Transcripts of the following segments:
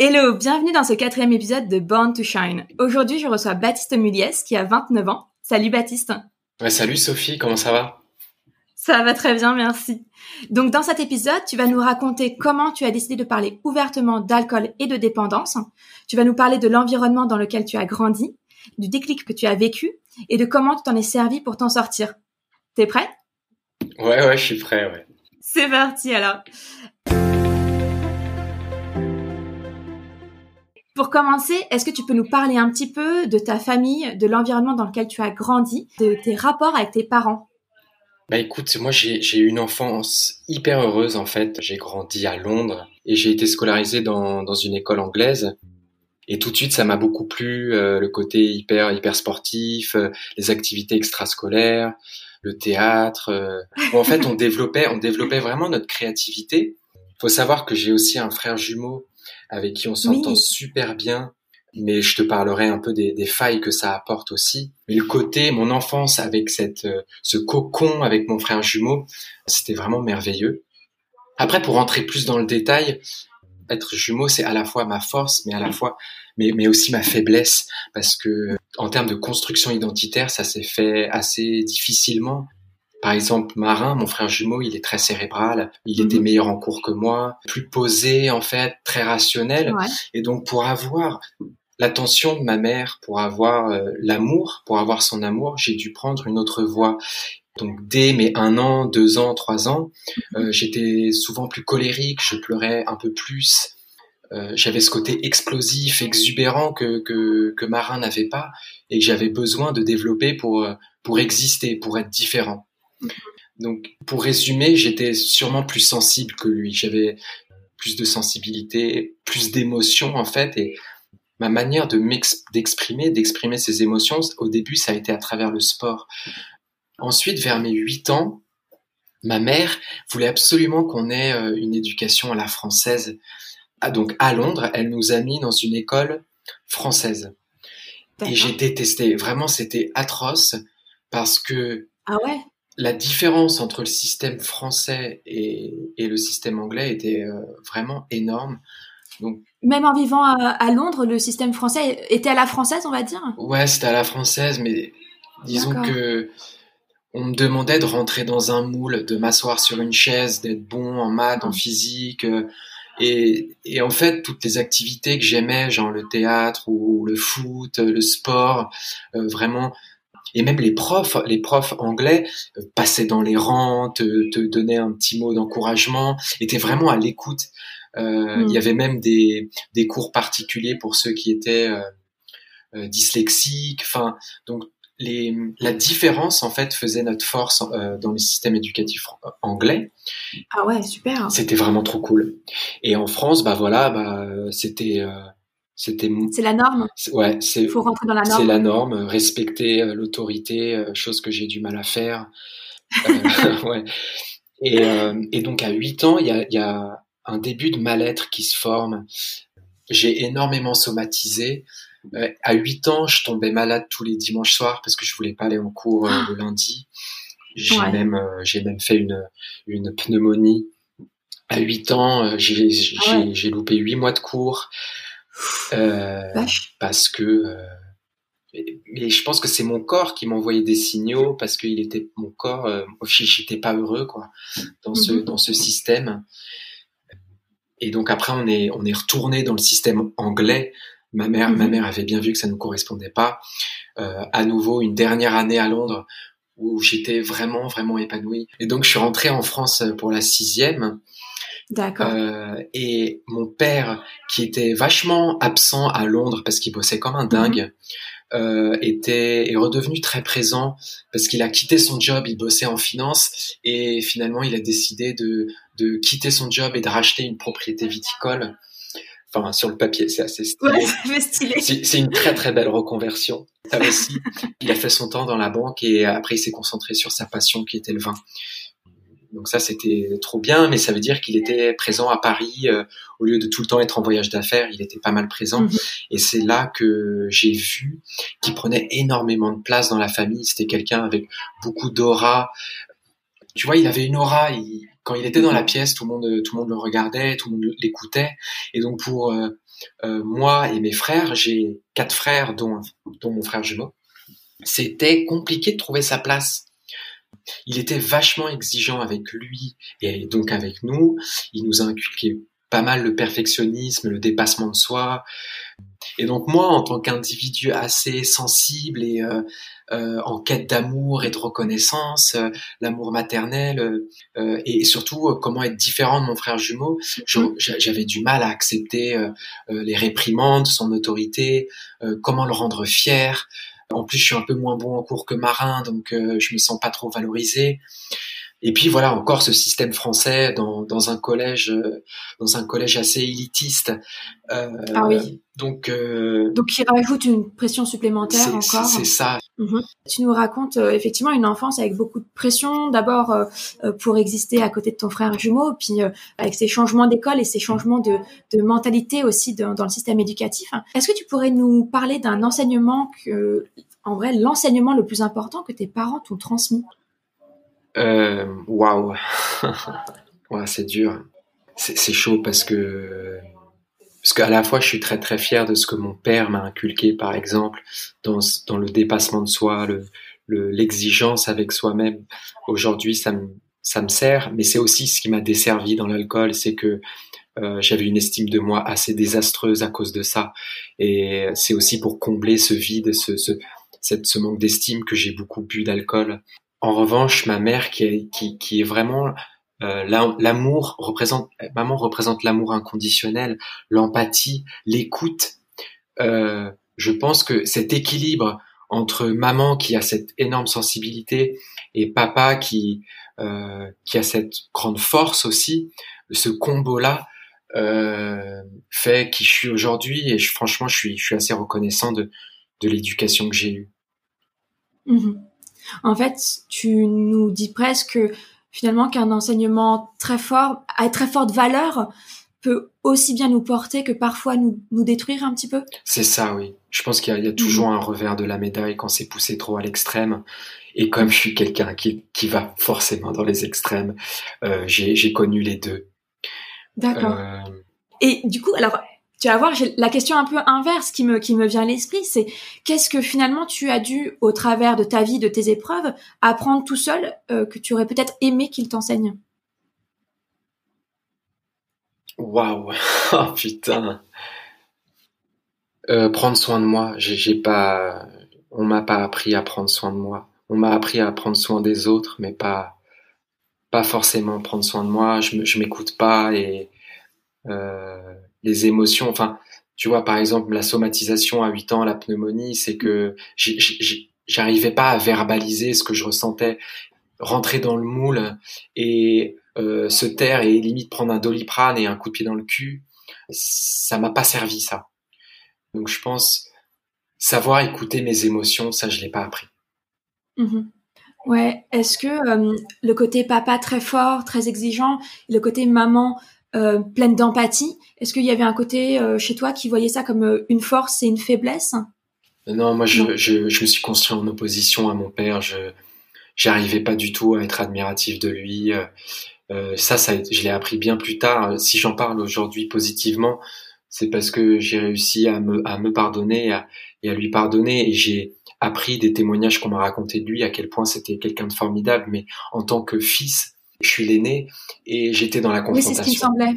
Hello, bienvenue dans ce quatrième épisode de Born to Shine. Aujourd'hui, je reçois Baptiste Muliès qui a 29 ans. Salut Baptiste. Ouais, salut Sophie, comment ça va? Ça va très bien, merci. Donc dans cet épisode, tu vas nous raconter comment tu as décidé de parler ouvertement d'alcool et de dépendance. Tu vas nous parler de l'environnement dans lequel tu as grandi, du déclic que tu as vécu et de comment tu t'en es servi pour t'en sortir. T'es prêt? Ouais, ouais, je suis prêt, ouais. C'est parti alors. Pour commencer, est-ce que tu peux nous parler un petit peu de ta famille, de l'environnement dans lequel tu as grandi, de tes rapports avec tes parents? Bah écoute, moi j'ai eu une enfance hyper heureuse en fait. J'ai grandi à Londres et j'ai été scolarisé dans, dans une école anglaise. Et tout de suite, ça m'a beaucoup plu, euh, le côté hyper hyper sportif, euh, les activités extrascolaires, le théâtre. Euh. Bon, en fait, on développait on développait vraiment notre créativité. Faut savoir que j'ai aussi un frère jumeau avec qui on s'entend super bien. Mais je te parlerai un peu des, des, failles que ça apporte aussi. Mais le côté, mon enfance avec cette, euh, ce cocon avec mon frère jumeau, c'était vraiment merveilleux. Après, pour rentrer plus dans le détail, être jumeau, c'est à la fois ma force, mais à la fois, mais, mais aussi ma faiblesse, parce que en termes de construction identitaire, ça s'est fait assez difficilement. Par exemple, Marin, mon frère jumeau, il est très cérébral, il était mhm. meilleur en cours que moi, plus posé en fait, très rationnel. Et donc pour avoir l'attention de ma mère, pour avoir euh, l'amour, pour avoir son amour, j'ai dû prendre une autre voie. Donc dès mes un an, deux ans, trois ans, mhm. euh, j'étais souvent plus colérique, je pleurais un peu plus. Euh, j'avais ce côté explosif, exubérant que, que, que Marin n'avait pas et que j'avais besoin de développer pour, pour exister, pour être différent. Donc, pour résumer, j'étais sûrement plus sensible que lui. J'avais plus de sensibilité, plus d'émotions en fait, et ma manière de d'exprimer, d'exprimer ces émotions, au début, ça a été à travers le sport. Ensuite, vers mes 8 ans, ma mère voulait absolument qu'on ait euh, une éducation à la française. Ah, donc, à Londres, elle nous a mis dans une école française. Et j'ai détesté. Vraiment, c'était atroce parce que ah ouais? La différence entre le système français et, le système anglais était euh, vraiment énorme. Donc, Même en vivant à, Londres, le système français était à la française, on va dire? Ouais, c'était à la française, mais disons que on me demandait de rentrer dans un moule, de m'asseoir sur une chaise, d'être bon en maths, en physique. Euh, et, en fait, toutes les activités que j'aimais, genre le théâtre ou le foot, le sport, euh, vraiment, et même les profs, les profs anglais euh, passaient dans les rangs, te, te donnaient un petit mot d'encouragement, étaient vraiment à l'écoute. Euh, Il y hmm. avait même des, des cours particuliers pour ceux qui étaient euh, euh dyslexiques. Enfin, donc les, la différence en fait faisait notre force euh, dans le système éducatif anglais. Ah ouais, super. C'était vraiment trop cool. Et en France, bah voilà, bah c'était c'était c'est la norme. Ouais, c'est. Faut rentrer dans la norme. C'est la norme, respecter euh, l'autorité, euh, chose que j'ai du mal à faire. Euh, ouais. Et, et donc à 8 ans, il y a, y a un début de mal-être qui se forme. J'ai énormément somatisé. à 8 ans, je tombais malade tous les dimanches soirs parce que je voulais pas aller en cours le lundi. J'ai même j'ai même fait une une pneumonie. À 8 ans, j'ai ah j'ai loupé 8 mois de cours. Euh, parce que euh, mais je pense que c'est mon corps qui m'envoyait des signaux parce qu'il était mon corps euh, j'étais pas heureux quoi dans ce mhm. dans ce système. Et donc après on est on est retourné dans le système anglais. Ma mère ma mhm. mère avait bien vu que ça ne correspondait pas. Euh, à nouveau une dernière année à Londres où j'étais vraiment vraiment épanoui. Et donc je suis rentré en France pour la sixième D'accord. Euh, et mon père, qui était vachement absent à Londres parce qu'il bossait comme un mhm. dingue, euh, était est redevenu très présent parce qu'il a quitté son job, il bossait en finance et finalement il a décidé de de quitter son job et de racheter une propriété viticole. Enfin, sur le papier, c'est assez stylé. Ouais, stylé. C'est une très très belle reconversion. aussi, il a fait son temps dans la banque et après il s'est concentré sur sa passion qui était le vin. Donc ça, c'était trop bien, mais ça veut dire qu'il était présent à Paris euh, au lieu de tout le temps être en voyage d'affaires. Il était pas mal présent, mhm. et c'est là que j'ai vu qu'il prenait énormément de place dans la famille. C'était quelqu'un avec beaucoup d'aura. Tu vois, il avait une aura. quand il était dans la pièce, tout le monde, tout le monde le regardait, tout le monde l'écoutait. Et donc pour euh, euh, moi et mes frères, j'ai quatre frères, dont, dont mon frère jumeau. C'était compliqué de trouver sa place il était vachement exigeant avec lui et donc avec nous. Il nous a inculqué pas mal le perfectionnisme, le dépassement de soi. Et donc moi, en tant qu'individu assez sensible et euh, euh, en quête d'amour et de reconnaissance, euh, l'amour maternel, et surtout comment être différent de mon frère jumeau, mhm. j'avais du mal à accepter les réprimandes, son autorité, comment le rendre fier. En plus, je suis un peu moins bon en cours que marin, donc euh, je me sens pas trop valorisé. Et puis voilà encore ce système français dans, dans un collège euh, dans un collège assez élitiste. Euh, ah oui. Donc euh, donc il rajoute une pression supplémentaire encore. C'est ça. Mhm. Tu nous racontes euh, effectivement une enfance avec beaucoup de pression. D'abord pour exister à côté de ton frère jumeau, puis avec ces changements d'école et ces changements de, de mentalité aussi dans le système éducatif. Est-ce que tu pourrais nous parler d'un enseignement que en vrai l'enseignement le plus important que tes parents t'ont transmis? euh, waouh, wow. c'est dur. C'est chaud parce que parce qu'à la fois je suis très très fier de ce que mon père m'a inculqué, par exemple, dans, dans le dépassement de soi, le l'exigence avec soi-même. Aujourd'hui, ça me ça me sert, mais c'est aussi ce qui m'a desservi dans l'alcool, c'est que euh, j'avais une estime de moi assez désastreuse à cause de ça, et c'est aussi pour combler ce vide, ce, ce, cette, ce manque d'estime que j'ai beaucoup bu d'alcool. En revanche, ma mère qui est, qui, qui est vraiment euh, l'amour représente maman représente l'amour inconditionnel, l'empathie, l'écoute. Euh, je pense que cet équilibre entre maman qui a cette énorme sensibilité et papa qui euh, qui a cette grande force aussi, ce combo là euh, fait qui je suis aujourd'hui et je, franchement je suis je suis assez reconnaissant de de l'éducation que j'ai eue. Mmh en fait, tu nous dis presque finalement qu'un enseignement très fort, à très forte valeur, peut aussi bien nous porter que parfois nous, nous détruire un petit peu. C'est ça, oui. Je pense qu'il y, a toujours mhm. un revers de la médaille quand c'est poussé trop à l'extrême. Et comme je suis quelqu'un qui, qui va forcément dans les extrêmes, euh, j'ai connu les deux. D'accord. Euh... Et du coup, alors tu vas voir, la question un peu inverse qui me, qui me vient à l'esprit, c'est qu'est-ce que finalement tu as dû, au travers de ta vie, de tes épreuves, apprendre tout seul euh, que tu aurais peut-être aimé qu'il t'enseigne? Waouh Oh putain euh, Prendre soin de moi, j'ai pas... On m'a pas appris à prendre soin de moi. On m'a appris à prendre soin des autres, mais pas pas forcément prendre soin de moi. Je, je m'écoute pas et... Euh les émotions. Enfin, tu vois, par exemple, la somatisation à 8 ans, la pneumonie, c'est que j'arrivais pas à verbaliser ce que je ressentais, rentrer dans le moule et euh, se taire et limite prendre un doliprane et un coup de pied dans le cul, ça m'a pas servi ça. Donc je pense savoir écouter mes émotions, ça je l'ai pas appris. Mmh ouais, est-ce que euh, le côté papa très fort, très exigeant, le côté maman euh, pleine d'empathie. Est-ce qu'il y avait un côté euh, chez toi qui voyait ça comme euh, une force et une faiblesse? Non, moi je, Je, je, me suis construit en opposition à mon père. Je j'arrivais pas du tout à être admiratif de lui. ça, ça, je l'ai appris bien plus tard. Si j'en parle aujourd'hui positivement, c'est parce que j'ai réussi à me, à me pardonner et à, et à lui pardonner. Et j'ai appris des témoignages qu'on m'a raconté de lui, à quel point c'était quelqu'un de formidable. Mais en tant que fils, je suis l'aîné et j'étais dans la confrontation. Oui, c'est ce qui me semblait.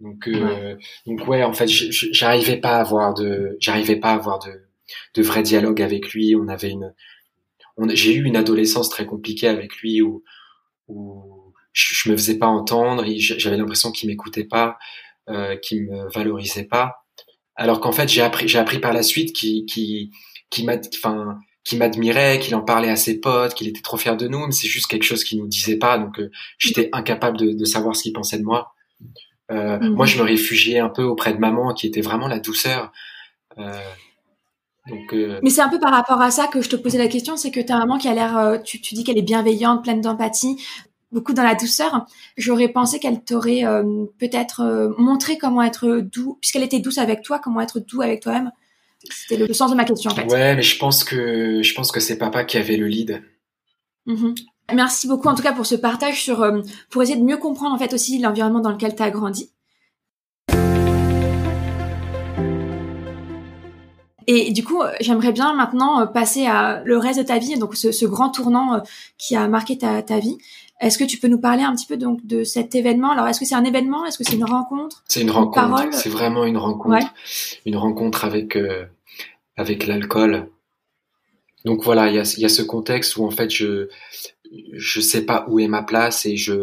Donc, euh, donc ouais, en fait, j'arrivais pas à avoir de, j'arrivais pas à avoir de, de vrai dialogue avec lui. On avait une, j'ai eu une adolescence très compliquée avec lui où, où je, me faisais pas entendre. J'avais l'impression qu'il m'écoutait pas, euh, qu'il me valorisait pas. Alors qu'en fait, j'ai appris, j'ai appris par la suite qui, qui, qui m'a, enfin, qui m'admirait, qu'il en parlait à ses potes, qu'il était trop fier de nous, mais c'est juste quelque chose qu'il nous disait pas, donc euh, j'étais incapable de, de, savoir ce qu'il pensait de moi. Euh, mhm. Moi, je me réfugiais un peu auprès de maman, qui était vraiment la douceur. Euh, donc, Mais c'est un peu par rapport à ça que je te posais la question, c'est que ta maman qui a l'air, tu, tu dis qu'elle est bienveillante, pleine d'empathie, beaucoup dans la douceur. J'aurais pensé qu'elle t'aurait peut-être montré comment être doux, puisqu'elle était douce avec toi, comment être doux avec toi-même. C'était le, sens de ma question en fait. Ouais, mais je pense que je pense que c'est papa qui avait le lead. Mhm. Merci beaucoup en tout cas pour ce partage sur euh, pour essayer de mieux comprendre en fait aussi l'environnement dans lequel tu as grandi. Et du coup, j'aimerais bien maintenant euh, passer à le reste de ta vie, donc ce, ce grand tournant euh, qui a marqué ta, ta vie. Est-ce que tu peux nous parler un petit peu donc de cet événement? Alors, est-ce que c'est un événement? Est-ce que c'est une rencontre? C'est une rencontre. C'est vraiment une rencontre. Une rencontre avec avec l'alcool. Donc voilà, il y a, y a, ce contexte où en fait je je sais pas où est ma place et je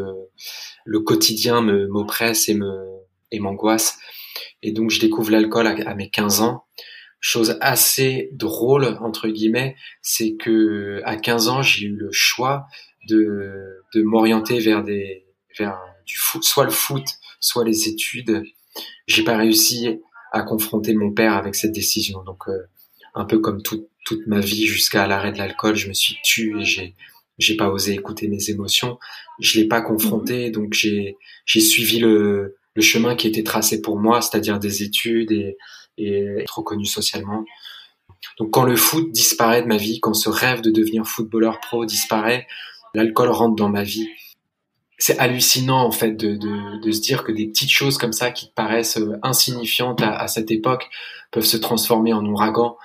le quotidien me m'oppresse et me et m'angoisse et donc je découvre l'alcool à, mes 15 ans. Chose assez drôle entre guillemets, c'est que à 15 ans j'ai eu le choix de de m'orienter vers des vers du foot, soit le foot, soit les études. J'ai pas réussi à confronter mon père avec cette décision. Donc euh, un peu comme toute toute ma vie jusqu'à l'arrêt de l'alcool, je me suis tué et j'ai j'ai pas osé écouter mes émotions, je l'ai pas confronté, donc j'ai j'ai suivi le le chemin qui était tracé pour moi, c'est-à-dire des études et et être reconnu socialement. Donc quand le foot disparaît de ma vie, quand ce rêve de devenir footballeur pro disparaît, l'alcool rentre dans ma vie. C'est hallucinant en fait de, de, de, se dire que des petites choses comme ça qui paraissent insignifiantes à, à cette époque peuvent se transformer en ouragan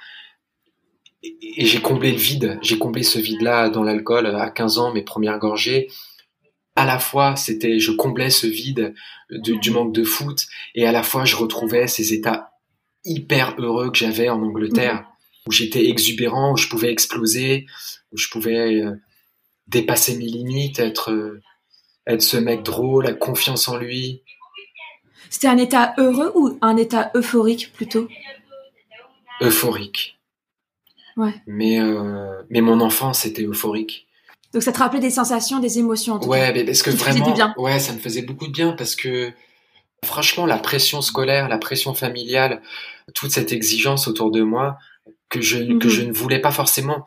et j'ai comblé le vide. J'ai comblé ce vide-là dans l'alcool à 15 ans, mes premières gorgées. À la fois, c'était, je comblais ce vide du manque de foot, et à la fois, je retrouvais ces états hyper heureux que j'avais en Angleterre, mhm. où j'étais exubérant, où je pouvais exploser, où je pouvais euh, dépasser mes limites, être, être ce mec drôle, la confiance en lui. C'était un état heureux ou un état euphorique plutôt? Euphorique. Mais, euh, mais mon enfance était euphorique. Donc ça te rappelait des sensations, des émotions. En tout ouais, mais parce que vraiment, bien. ouais, ça me faisait beaucoup de bien parce que franchement, la pression scolaire, la pression familiale, toute cette exigence autour de moi que je que mhm. je ne voulais pas forcément.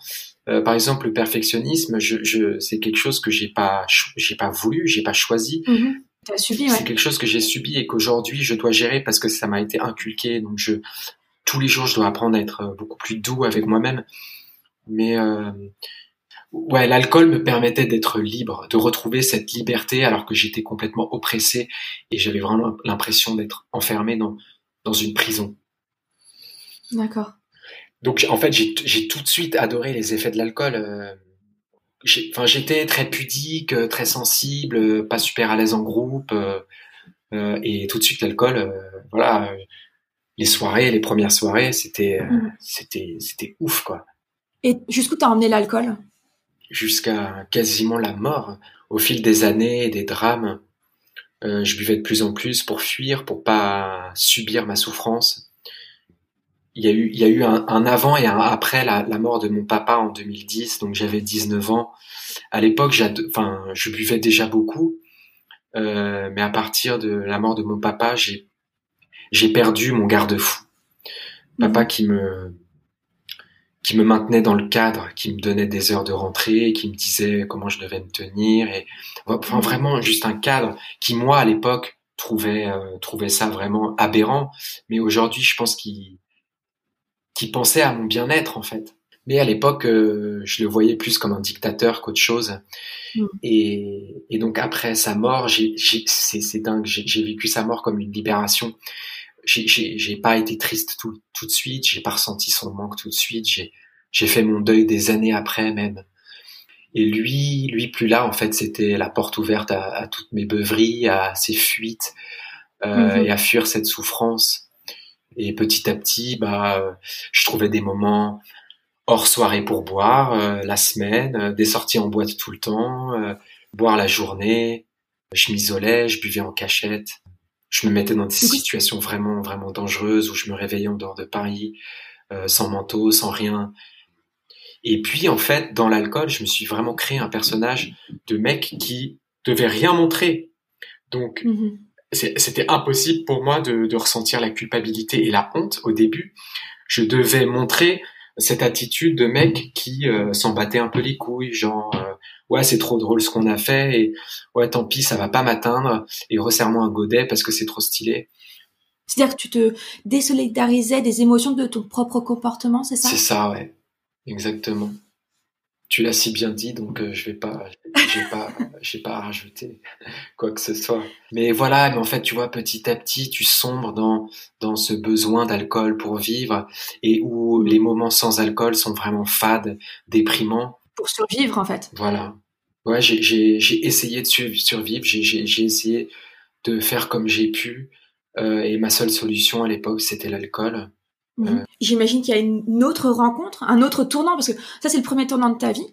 Euh, par exemple, le perfectionnisme, je, je c'est quelque chose que j'ai pas j'ai pas voulu, j'ai pas choisi. Mhm. subi, ouais. C'est quelque chose que j'ai subi et qu'aujourd'hui je dois gérer parce que ça m'a été inculqué. Donc je tous les jours, je dois apprendre à être euh, beaucoup plus doux avec moi-même. Mais euh, ouais, l'alcool me permettait d'être libre, de retrouver cette liberté alors que j'étais complètement oppressé et j'avais vraiment l'impression d'être enfermé dans, dans une prison. D'accord. Donc en fait, j'ai tout de suite adoré les effets de l'alcool. Euh, enfin, j'étais très pudique, très sensible, pas super à l'aise en groupe, euh, et tout de suite l'alcool, voilà, les soirées, les premières soirées, c'était, euh, mm. c'était, c'était ouf, quoi. Et jusqu'où t'as emmené l'alcool? Jusqu'à quasiment la mort. Au fil des années des drames, euh, je buvais de plus en plus pour fuir, pour pas subir ma souffrance. Il y a eu, il y a eu un, avant et un après la, mort de mon papa en 2010, donc j'avais 19 ans. À l'époque, enfin, je buvais déjà beaucoup, euh, mais à partir de la mort de mon papa, j'ai j'ai perdu mon garde-fou. Papa mhm. qui me qui me maintenait dans le cadre, qui me donnait des heures de rentrée, qui me disait comment je devais me tenir et enfin mhm. vraiment juste un cadre qui moi à l'époque trouvait euh, trouvait ça vraiment aberrant, mais aujourd'hui je pense qu'il qui pensait à mon bien-être en fait. Mais à l'époque, euh, je le voyais plus comme un dictateur qu'autre chose. Mhm. Et, et, donc après sa mort, c'est dingue, j'ai vécu sa mort comme une libération j'ai pas été triste tout, tout de suite, j'ai pas ressenti son manque tout de suite, j'ai fait mon deuil des années après même. Et lui, lui plus là, en fait, c'était la porte ouverte à, à, toutes mes beuveries, à ses fuites euh, mhm. et à fuir cette souffrance. Et petit à petit, bah, je trouvais des moments hors soirée pour boire, euh, la semaine, euh, des sorties en boîte tout le temps, euh, boire la journée. Je m'isolais, je buvais en cachette je me mettais dans des situations vraiment, vraiment dangereuses où je me réveillais en dehors de Paris, euh, sans manteau, sans rien. Et puis, en fait, dans l'alcool, je me suis vraiment créé un personnage de mec qui devait rien montrer. Donc, mhm. C'était impossible pour moi de, de ressentir la culpabilité et la honte au début. Je devais montrer cette attitude de mec qui euh, s'en battait un peu les couilles, genre euh, ouais c'est trop drôle ce qu'on a fait et ouais tant pis ça va pas m'atteindre et resserre-moi un godet parce que c'est trop stylé. C'est-à-dire que tu te désolidarisais des émotions de ton propre comportement, c'est ça? C'est ça, ouais, exactement. Tu l'as si bien dit, donc euh, je vais pas, j'ai pas, j'ai pas à rajouter quoi que ce soit. Mais voilà, mais en fait, tu vois, petit à petit, tu sombres dans dans ce besoin d'alcool pour vivre et où les moments sans alcool sont vraiment fades, déprimants. Pour survivre, en fait. Voilà. Ouais, j'ai j'ai j'ai essayé de survivre, j'ai j'ai j'ai essayé de faire comme j'ai pu, euh, et ma seule solution à l'époque, c'était l'alcool. Mhm. Euh, J'imagine qu'il y a une autre rencontre, un autre tournant, parce que ça, c'est le premier tournant de ta vie.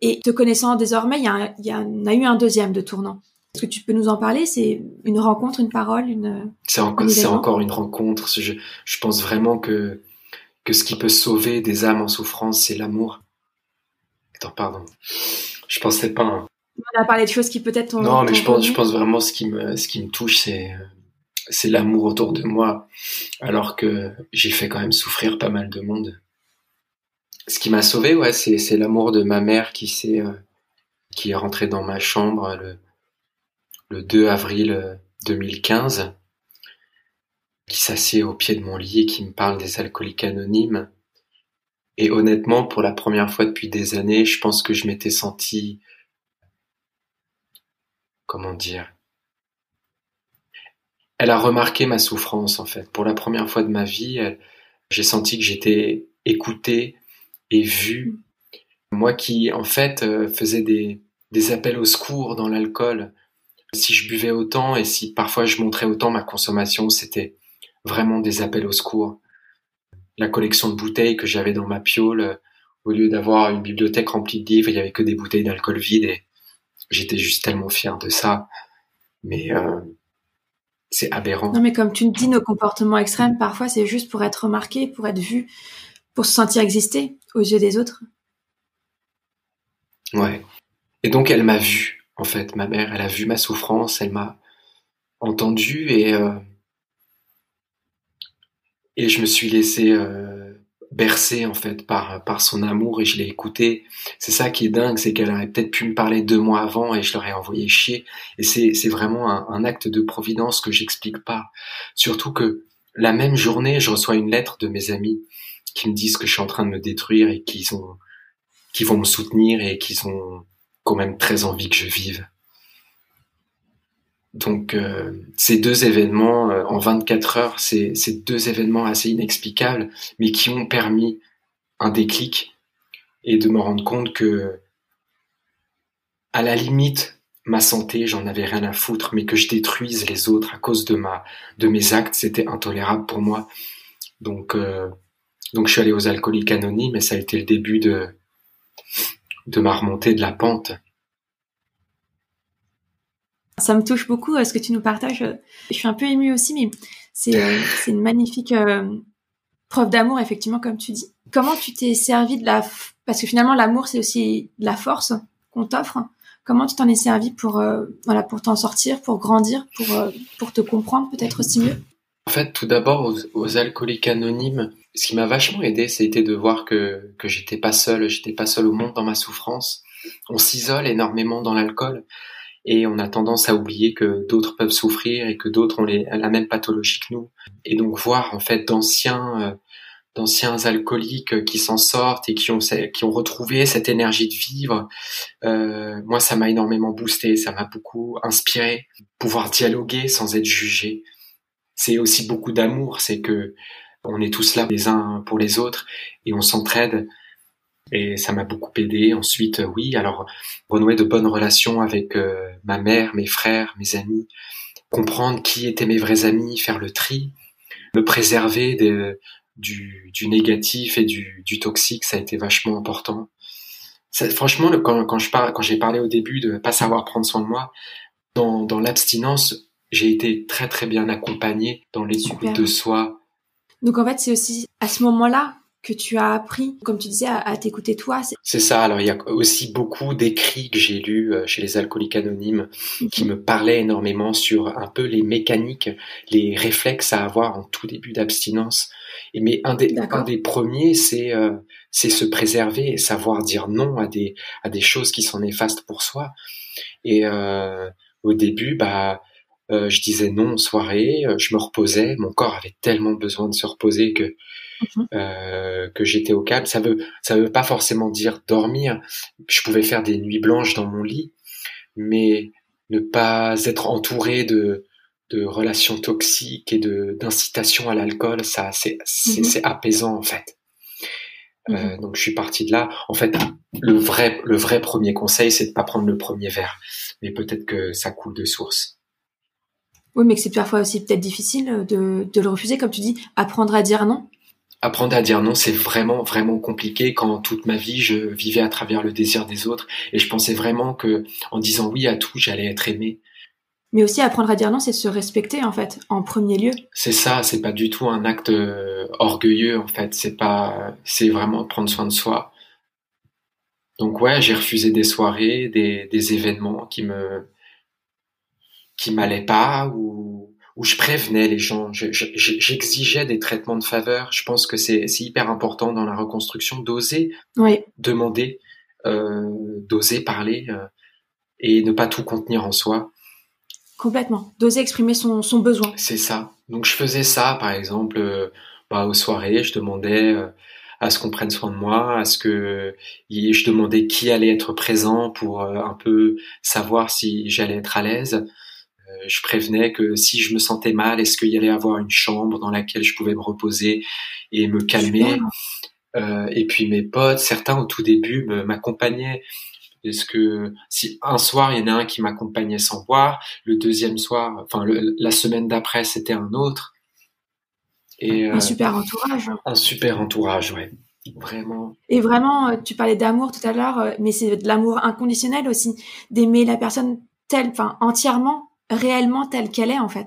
Et te connaissant désormais, il y, a, il y a, eu un deuxième de tournant. Est-ce que tu peux nous en parler? C'est une rencontre, une parole, une. C'est encore, une rencontre. Je, je pense vraiment que que ce qui peut sauver des âmes en souffrance, c'est l'amour. Attends, pardon. Je pensais pas. On a parlé de choses qui peut-être. Non, mais je pense, je pense vraiment ce qui me, ce qui me touche, c'est c'est l'amour autour de moi, alors que j'ai fait quand même souffrir pas mal de monde. Ce qui m'a sauvé, ouais, c'est l'amour de ma mère qui s'est euh, qui est rentrée dans ma chambre le, le 2 avril 2015, euh, qui s'assied au pied de mon lit et qui me parle des alcooliques anonymes. Et honnêtement, pour la première fois depuis des années, je pense que je m'étais senti, comment dire, elle a remarqué ma souffrance en fait. Pour la première fois de ma vie, j'ai senti que j'étais écouté et vu. Moi qui en fait euh, faisais des, des appels au secours dans l'alcool, si je buvais autant et si parfois je montrais autant ma consommation, c'était vraiment des appels au secours. La collection de bouteilles que j'avais dans ma piole, euh, au lieu d'avoir une bibliothèque remplie de livres, il y avait que des bouteilles d'alcool vides et j'étais juste tellement fier de ça. Mais euh, c'est aberrant. Non, mais comme tu me dis, nos comportements extrêmes, parfois, c'est juste pour être remarqué, pour être vu, pour se sentir exister aux yeux des autres. Ouais. Et donc, elle m'a vu, en fait, ma mère, elle a vu ma souffrance, elle m'a entendu et, euh, et je me suis laissé euh, bercé en fait par par son amour et je l'ai écouté. C'est ça qui est dingue, c'est qu'elle aurait peut-être pu me parler deux mois avant et je l'aurais envoyé chier. Et c'est c'est vraiment un, acte de providence que j'explique pas. Surtout que la même journée, je reçois une lettre de mes amis qui me disent que je suis en train de me détruire et qu'ils ont qui vont me soutenir et qu'ils ont quand même très envie que je vive. Donc euh, ces deux événements euh, en 24 heures, c'est ces deux événements assez inexplicables, mais qui ont permis un déclic et de me rendre compte que à la limite ma santé, j'en avais rien à foutre, mais que je détruise les autres à cause de ma de mes actes, c'était intolérable pour moi. Donc euh, donc je suis allé aux alcooliques anonymes et ça a été le début de de ma remontée de la pente. Ça me touche beaucoup euh, ce que tu nous partages. Je suis un peu émue aussi, mais c'est euh, une magnifique euh, preuve d'amour, effectivement, comme tu dis. Comment tu t'es servi de la... Parce que finalement, l'amour, c'est aussi de la force qu'on t'offre. Comment tu t'en es servi pour voilà pour t'en sortir, pour grandir, pour pour te comprendre peut-être aussi mieux? En fait, tout d'abord aux, aux, alcooliques anonymes, ce qui m'a vachement aidé, c'était de voir que que j'étais pas seul, j'étais pas seul au monde dans ma souffrance. On s'isole énormément dans l'alcool et on a tendance à oublier que d'autres peuvent souffrir et que d'autres ont la même pathologie que nous. Et donc voir en fait d'anciens euh, d'anciens alcooliques qui s'en sortent et qui ont qui ont retrouvé cette énergie de vivre, euh, moi ça m'a énormément boosté, ça m'a beaucoup inspiré. Pouvoir dialoguer sans être jugé, c'est aussi beaucoup d'amour, c'est que on est tous là les uns pour les autres et on s'entraide et ça m'a beaucoup aidé. Ensuite, euh, oui, alors renouer de bonnes relations avec euh, ma mère, mes frères, mes amis, comprendre qui étaient mes vrais amis, faire le tri, me préserver du, du, négatif et du, du, toxique, ça a été vachement important. franchement, quand, quand je parle, quand j'ai parlé au début de pas savoir prendre soin de moi, dans, dans l'abstinence, j'ai été très très bien accompagné dans l'écoute de soi. Donc en fait, c'est aussi à ce moment-là que tu as appris, comme tu disais, à, t'écouter toi. C'est ça. Alors il y a aussi beaucoup d'écrits que j'ai lus euh, chez les alcooliques anonymes qui me parlaient énormément sur un peu les mécaniques, les réflexes à avoir en tout début d'abstinence. Et mais un des, un des premiers, c'est euh, c'est se préserver et savoir dire non à des à des choses qui sont néfastes pour soi. Et euh, au début, bah euh, je disais non en soirée, je me reposais, mon corps avait tellement besoin de se reposer que mhm. euh, que j'étais au calme. Ça veut ça veut pas forcément dire dormir. Je pouvais faire des nuits blanches dans mon lit, mais ne pas être entouré de de relations toxiques et de d'incitation à l'alcool, ça c'est c'est mhm. apaisant en fait. Euh, mhm. donc je suis parti de là. En fait, le vrai le vrai premier conseil, c'est de pas prendre le premier verre, mais peut-être que ça coule de source. Oui, mais que c'est parfois aussi peut-être difficile de, de le refuser, comme tu dis, apprendre à dire non. Apprendre à dire non, c'est vraiment, vraiment compliqué quand toute ma vie, je vivais à travers le désir des autres et je pensais vraiment que, en disant oui à tout, j'allais être aimé. Mais aussi apprendre à dire non, c'est se respecter, en fait, en premier lieu. C'est ça, c'est pas du tout un acte euh, orgueilleux, en fait. C'est pas, c'est vraiment prendre soin de soi. Donc ouais, j'ai refusé des soirées, des, des événements qui me, qui m'allait pas ou où je prévenais les gens, j'exigeais des traitements de faveur. Je pense que c'est hyper important dans la reconstruction d'oser demander, euh, d'oser parler euh, et ne pas tout contenir en soi. Complètement, d'oser exprimer son, son besoin. C'est ça. Donc je faisais ça, par exemple, euh, bah, aux soirées, je demandais à ce qu'on prenne soin de moi, à ce que je demandais qui allait être présent pour un peu savoir si j'allais être à l'aise. Euh, je prévenais que si je me sentais mal, est-ce qu'il y allait avoir une chambre dans laquelle je pouvais me reposer et me calmer? Euh, et puis mes potes, certains au tout début m'accompagnaient. Est-ce que si un soir il y en a un qui m'accompagnait sans boire, le deuxième soir, enfin la semaine d'après c'était un autre. Et, un euh, super entourage. Un super entourage, ouais. Vraiment. Et vraiment, tu parlais d'amour tout à l'heure, mais c'est de l'amour inconditionnel aussi, d'aimer la personne telle, enfin entièrement, réellement telle qu'elle est en fait.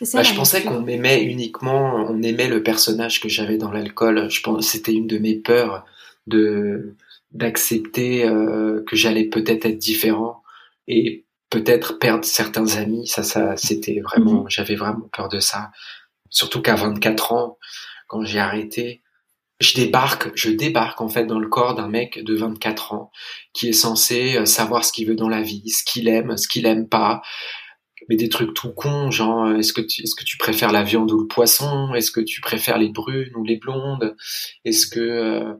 Ça, bah, je pensais qu'on aimait uniquement, on aimait le personnage que j'avais dans l'alcool. Je pense c'était une de mes peurs de d'accepter euh, que j'allais peut-être être différent et peut-être perdre certains amis. Ça, ça, c'était vraiment, mhm. j'avais vraiment peur de ça. Surtout qu'à 24 ans, quand j'ai arrêté, je débarque, je débarque en fait dans le corps d'un mec de 24 ans qui est censé euh, savoir ce qu'il veut dans la vie, ce qu'il aime, ce qu'il aime pas, mais des trucs tout cons, genre euh, est-ce que tu, est-ce que tu préfères la viande ou le poisson? Est-ce que tu préfères les brunes ou les blondes? Est-ce que euh,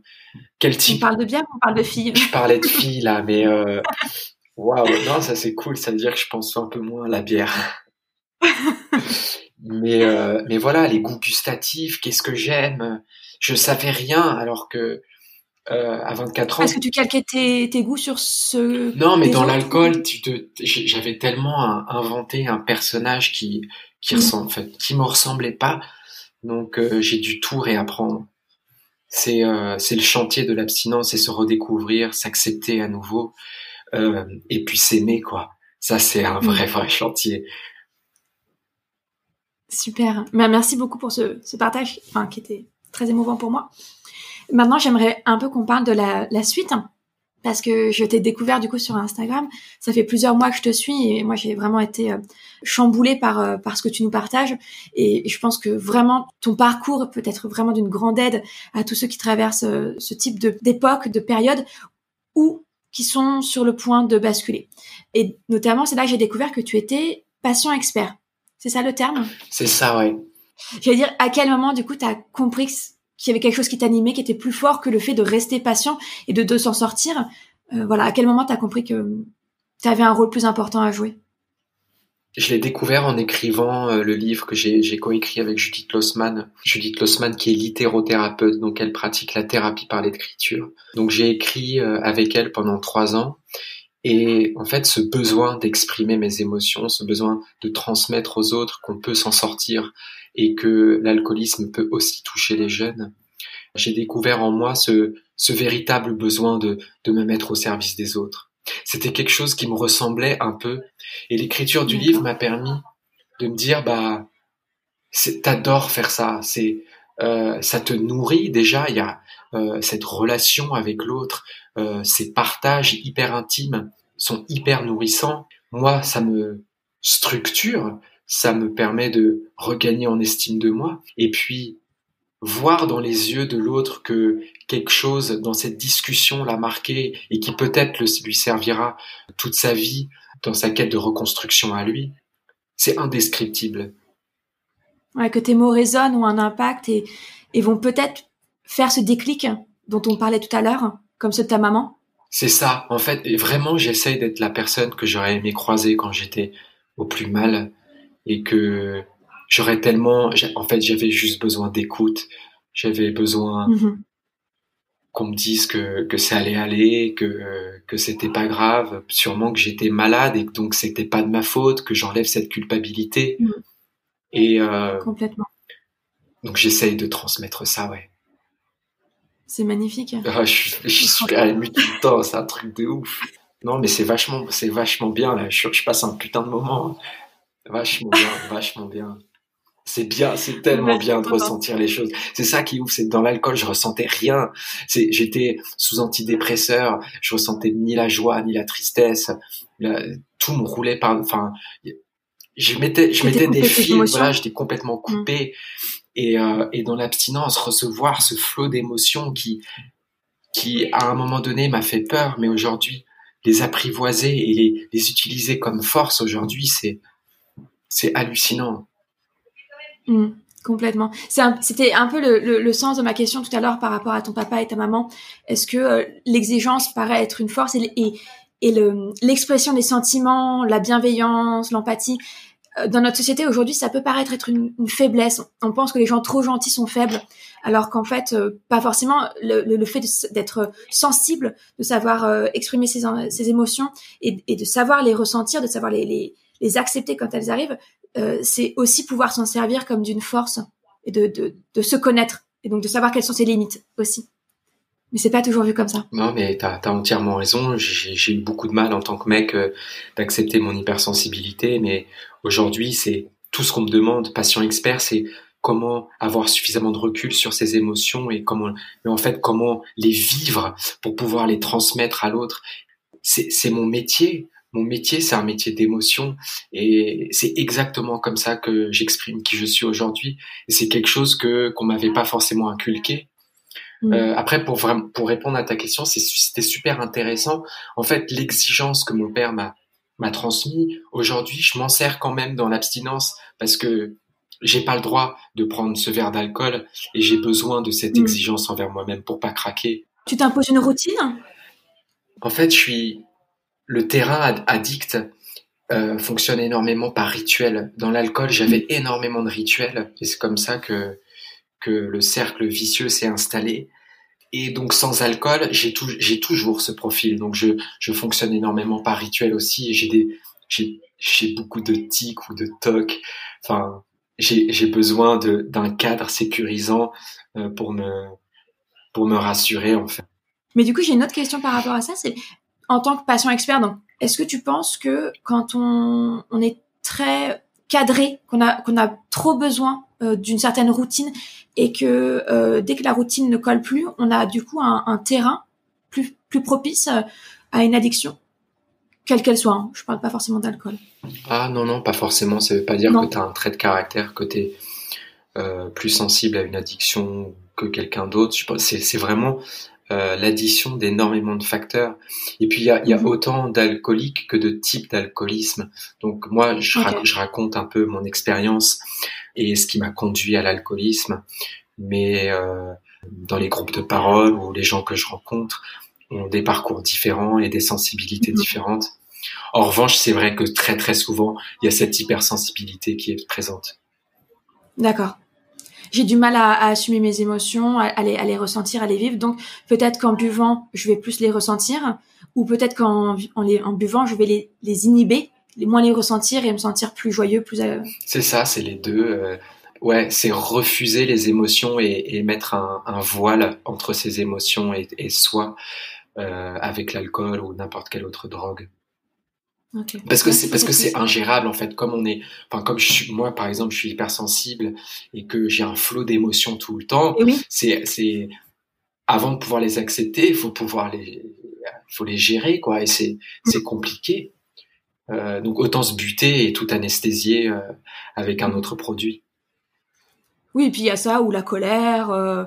quel type? On parle de bien, ou on parle de filles? Je parlais de filles là, mais waouh, non ça c'est cool, ça veut dire que je pense un peu moins à la bière. mais mais voilà, les goûts gustatifs, qu'est-ce que j'aime? Je savais rien alors que euh, à 24 ans. Est-ce que tu calquais tes, tes, goûts sur ce Non, mais dans l'alcool, j'avais tellement inventé un personnage qui qui mm. en fait, qui me ressemblait pas, donc euh, j'ai dû tout réapprendre. C'est euh, c'est le chantier de l'abstinence, c'est se redécouvrir, s'accepter à nouveau, euh, et puis s'aimer quoi. Ça c'est un vrai mm. vrai chantier. Super. Bah, merci beaucoup pour ce, ce partage, enfin qui était très émouvant pour moi. Maintenant, j'aimerais un peu qu'on parle de la, suite parce que je t'ai découvert du coup sur Instagram. Ça fait plusieurs mois que je te suis et moi j'ai vraiment été euh, chamboulée par euh, par ce que tu nous partages et je pense que vraiment ton parcours peut être vraiment d'une grande aide à tous ceux qui traversent euh, ce type d'époque, de période ou qui sont sur le point de basculer. Et notamment, c'est là que j'ai découvert que tu étais patient expert. C'est ça le terme? C'est ça, ouais. Je veux dire, à quel moment, du coup, tu as compris qu'il y avait quelque chose qui t'animait, qui était plus fort que le fait de rester patient et de, s'en sortir? Euh, Voilà, à quel moment tu as compris que tu avais un rôle plus important à jouer? Je l'ai découvert en écrivant euh, le livre que j'ai coécrit avec Judith Lossman. Judith Lossman qui est littérothérapeute, donc elle pratique la thérapie par l'écriture. Donc j'ai écrit euh, avec elle pendant trois ans et en fait, ce besoin d'exprimer mes émotions, ce besoin de transmettre aux autres qu'on peut s'en sortir et que l'alcoolisme peut aussi toucher les jeunes, j'ai découvert en moi ce, ce véritable besoin de, de me mettre au service des autres. C'était quelque chose qui me ressemblait un peu. Et l'écriture du livre m'a permis de me dire, bah, t'adores faire ça. C'est euh, ça te nourrit déjà. Il y a euh, cette relation avec l'autre, euh, ces partages hyper intimes sont hyper nourrissants. Moi, ça me structure, ça me permet de regagner en estime de moi. Et puis voir dans les yeux de l'autre que quelque chose dans cette discussion l'a marqué et qui peut-être lui servira toute sa vie dans sa quête de reconstruction à lui, c'est indescriptible. Ouais, que tes mots résonnent, ont un impact et, et vont peut-être faire ce déclic dont on parlait tout à l'heure, comme ceux de ta maman. C'est ça, en fait, et vraiment j'essaye d'être la personne que j'aurais aimé croiser quand j'étais au plus mal et que j'aurais tellement, en fait, j'avais juste besoin d'écoute, j'avais besoin mm-hmm. qu'on me dise que, que ça allait aller, que, que c'était pas grave, sûrement que j'étais malade et que donc c'était pas de ma faute, que j'enlève cette culpabilité. Mm. Et euh, complètement. Donc j'essaye de transmettre ça, ouais. C'est magnifique. Ah, je, suis, je suis ému tout le temps, c'est un truc de ouf. Non, mais c'est vachement, c'est vachement bien là. Je, je, passe un putain de moment. Vachement bien, vachement bien. C'est bien, c'est tellement bien de ressentir les choses. C'est ça qui est ouf, c'est dans l'alcool, je ressentais rien. C'est, j'étais sous antidépresseur, je ressentais ni la joie ni la tristesse. tout me roulait par, enfin, je mettais, je mettais des fils, voilà, j'étais complètement mmh. coupé. Et, euh, et dans l'abstinence, recevoir ce flot d'émotions qui, qui à un moment donné m'a fait peur, mais aujourd'hui, les apprivoiser et les, les utiliser comme force aujourd'hui, c'est, c'est hallucinant. Mmh, complètement. C'était un, peu le, sens de ma question tout à l'heure par rapport à ton papa et ta maman. Est-ce que euh, l'exigence paraît être une force et, l'expression des sentiments, la bienveillance, l'empathie euh, dans notre société aujourd'hui, ça peut paraître être une, faiblesse. On pense que les gens trop gentils sont faibles, alors qu'en fait, euh, pas forcément. Le, fait d'être sensible, de savoir exprimer ses, émotions et, de savoir les ressentir, de savoir les, les accepter quand elles arrivent, euh, c'est aussi pouvoir s'en servir comme d'une force et de, de, de, se connaître et donc de savoir quelles sont ses limites aussi. Mais c'est pas toujours vu comme ça. Non, mais t'as as entièrement raison. J'ai eu beaucoup de mal en tant que mec euh, d'accepter mon hypersensibilité, mais aujourd'hui, c'est tout ce qu'on me demande. Patient expert, c'est comment avoir suffisamment de recul sur ses émotions et comment, mais en fait, comment les vivre pour pouvoir les transmettre à l'autre. C'est mon métier mon métier, c'est un métier d'émotion et c'est exactement comme ça que j'exprime qui je suis aujourd'hui. Et c'est quelque chose que qu'on m'avait pas forcément inculqué. Mm. Euh, après, pour vraiment, pour répondre à ta question, c'était super intéressant. En fait, l'exigence que mon père m'a m'a transmis aujourd'hui, je m'en sers quand même dans l'abstinence parce que j'ai pas le droit de prendre ce verre d'alcool et j'ai besoin de cette mm. exigence envers moi-même pour pas craquer. Tu t'imposes une routine? En fait, je suis le terrain addict euh, fonctionne énormément par rituel. Dans l'alcool, j'avais mm. énormément de rituels et c'est comme ça que que le cercle vicieux s'est installé. Et donc sans alcool, j'ai j'ai toujours ce profil. Donc je je fonctionne énormément par rituel aussi. J'ai des j'ai beaucoup de tics ou de tocs. Enfin, j'ai besoin d'un cadre sécurisant euh, pour me pour me rassurer en fait. Mais du coup, j'ai une autre question par rapport à ça. C'est en tant que patient expert, donc, est-ce que tu penses que quand on, on est très cadré, qu'on a, qu'on a trop besoin euh, d'une certaine routine et que euh, dès que la routine ne colle plus, on a du coup un, un terrain plus, plus propice à, une addiction, quelle qu'elle soit. Hein. Je parle pas forcément d'alcool. Ah non, non, pas forcément. Ça veut pas dire que tu as un trait de caractère, que tu es euh, plus sensible à une addiction que quelqu'un d'autre. C'est vraiment euh, l'addition d'énormément de facteurs. Et puis il y a, y a mhm. autant d'alcooliques que de types d'alcoolisme. Donc moi, je, je, raconte un peu mon expérience et ce qui m'a conduit à l'alcoolisme. Mais euh, dans les groupes de parole ou les gens que je rencontre ont des parcours différents et des sensibilités mhm. différentes. En revanche, c'est vrai que très très souvent, il y a cette hypersensibilité qui est présente. D'accord j'ai du mal à, assumer mes émotions, à, les, ressentir, à les vivre. Donc peut-être qu'en buvant, je vais plus les ressentir, ou peut-être qu'en buvant, je vais les, inhiber, moins les ressentir et me sentir plus joyeux, plus. C'est ça, c'est les deux. Euh, ouais, c'est refuser les émotions et, mettre un, voile entre ces émotions et, soi euh, avec l'alcool ou n'importe quelle autre drogue. Parce que c'est parce que c'est ingérable en fait. Comme on est, enfin comme je suis, moi par exemple, je suis hypersensible et que j'ai un flot d'émotions tout le temps. C'est c'est avant de pouvoir les accepter, il faut pouvoir les, faut les gérer quoi. Et c'est c'est compliqué. Euh, donc autant se buter et tout anesthésier euh, avec un autre produit. Oui, et puis il y a ça ou la colère. Euh,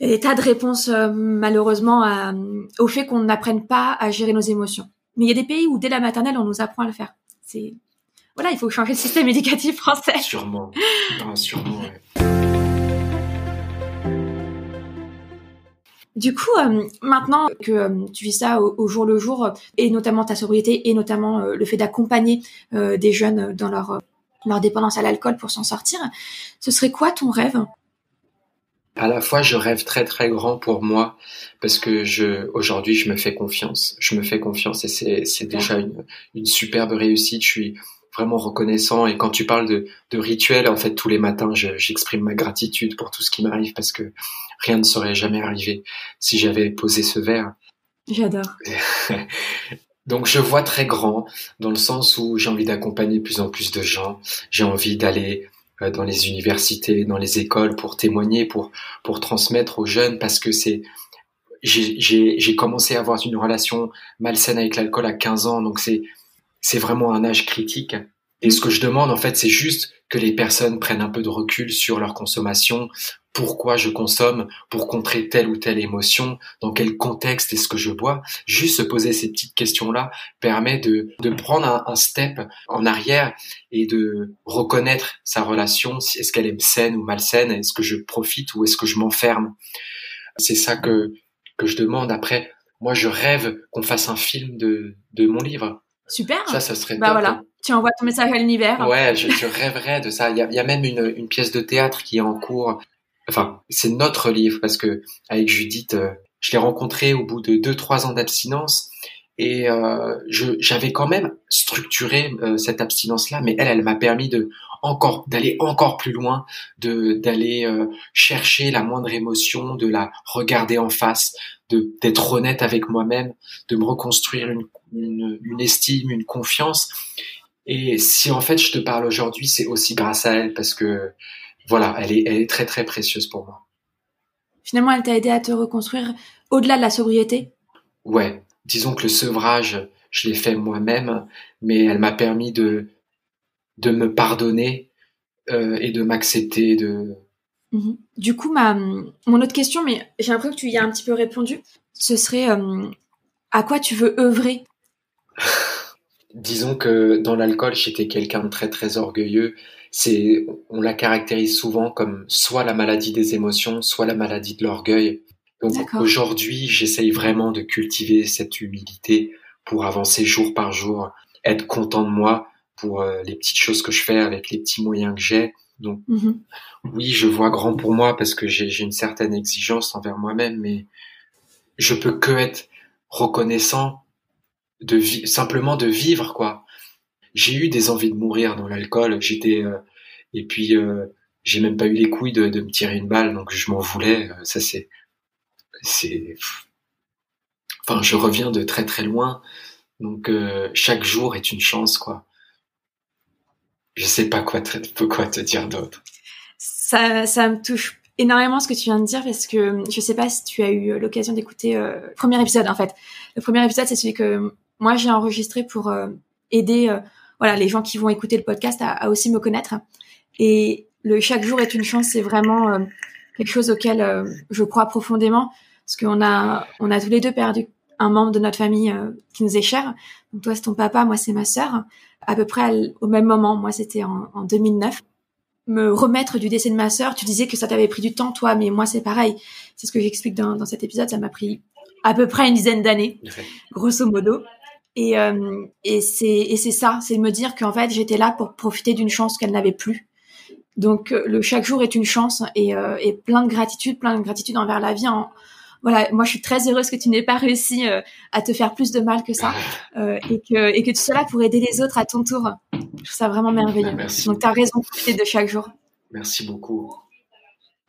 et des tas de réponses euh, malheureusement au fait qu'on n'apprenne pas à gérer nos émotions. Mais il y a des pays où dès la maternelle on nous apprend à le faire. C'est voilà, il faut changer le système éducatif français. Sûrement, sûrement. Du coup, euh, maintenant que euh, tu vis ça au, jour le jour, et notamment ta sobriété, et notamment le fait d'accompagner des jeunes dans leur leur dépendance à l'alcool pour s'en sortir, ce serait quoi ton rêve? À la fois je rêve très très grand pour moi parce que je aujourd'hui je me fais confiance. Je me fais confiance et c'est c'est déjà une, une superbe réussite. Je suis vraiment reconnaissant et quand tu parles de, de rituel en fait tous les matins j'exprime ma gratitude pour tout ce qui m'arrive parce que rien ne serait jamais arrivé si j'avais posé ce verre. J'adore. Donc je vois très grand dans le sens où j'ai envie d'accompagner de plus en plus de gens, j'ai envie d'aller dans les universités, dans les écoles pour témoigner, pour pour transmettre aux jeunes parce que c'est j'ai commencé à avoir une relation malsaine avec l'alcool à 15 ans donc c'est c'est vraiment un âge critique. Et ce que je demande en fait c'est juste que les personnes prennent un peu de recul sur leur consommation, pourquoi je consomme, pour contrer telle ou telle émotion, dans quel contexte est-ce que je bois. Juste se poser ces petites questions-là permet de, de prendre un, step en arrière et de reconnaître sa relation, est-ce qu'elle est saine ou malsaine, est-ce que je profite ou est-ce que je m'enferme. C'est ça que, que je demande. Après, moi, je rêve qu'on fasse un film de, de mon livre. Super. Ça, ça serait bah voilà. Tu envoies ton message à l'univers. Ouais, je, je, rêverais de ça. Il y a, y a même une, une, pièce de théâtre qui est en cours. Enfin, c'est notre livre parce que avec Judith, euh, je l'ai rencontrée au bout de deux trois ans d'abstinence et euh, j'avais quand même structuré euh, cette abstinence-là, mais elle, elle m'a permis de encore d'aller encore plus loin, de d'aller euh, chercher la moindre émotion, de la regarder en face, de d'être honnête avec moi-même, de me reconstruire une, une, une estime, une confiance. Et si en fait je te parle aujourd'hui, c'est aussi grâce à elle parce que voilà, elle est, elle est très très précieuse pour moi. Finalement, elle t'a aidé à te reconstruire au-delà de la sobriété? Ouais, disons que le sevrage, je l'ai fait moi-même, mais elle m'a permis de de me pardonner euh, et de m'accepter. De. Mhm. Du coup, ma mon autre question, mais j'ai l'impression que tu y as un petit peu répondu. Ce serait euh, à quoi tu veux œuvrer? Disons que dans l'alcool, j'étais quelqu'un de très très orgueilleux. C'est, on la caractérise souvent comme soit la maladie des émotions, soit la maladie de l'orgueil. Donc aujourd'hui, j'essaye vraiment de cultiver cette humilité pour avancer jour par jour, être content de moi pour euh, les petites choses que je fais avec les petits moyens que j'ai. Donc mm-hmm. oui, je vois grand pour moi parce que j'ai une certaine exigence envers moi-même, mais je peux que être reconnaissant de simplement de vivre quoi. J'ai eu des envies de mourir dans l'alcool. J'étais euh, et puis euh, j'ai même pas eu les couilles de, me tirer une balle, donc je m'en voulais. Euh, ça c'est c'est enfin je reviens de très très loin, donc chaque jour est une chance quoi. Je sais pas quoi te, quoi te dire d'autre. Ça ça me touche énormément ce que tu viens de dire parce que je sais pas si tu as eu l'occasion d'écouter le premier épisode en fait. Le premier épisode c'est celui que moi j'ai enregistré pour euh, aider euh, voilà les gens qui vont écouter le podcast à, aussi me connaître. Et le chaque jour est une chance, c'est vraiment euh, quelque chose auquel je crois profondément parce qu'on a on a tous les deux perdu un membre de notre famille qui nous est cher. Donc toi c'est ton papa, moi c'est ma sœur. À peu près au même moment, moi c'était en, en 2009 me remettre du décès de ma sœur. Tu disais que ça t'avait pris du temps, toi, mais moi, c'est pareil. C'est ce que j'explique dans, dans cet épisode. Ça m'a pris à peu près une dizaine d'années, grosso modo. Et, euh, et c'est ça, c'est de me dire qu'en fait j'étais là pour profiter d'une chance qu'elle n'avait plus. Donc euh, le chaque jour est une chance et, euh, et plein de gratitude, plein de gratitude envers la vie. En, voilà, moi je suis très heureuse que tu n'aies pas réussi euh, à te faire plus de mal que ça euh, et que et que tu sois là pour aider les autres à ton tour. Je trouve ça vraiment merveilleux. Merci Donc tu as raison de profiter de chaque jour. Merci beaucoup.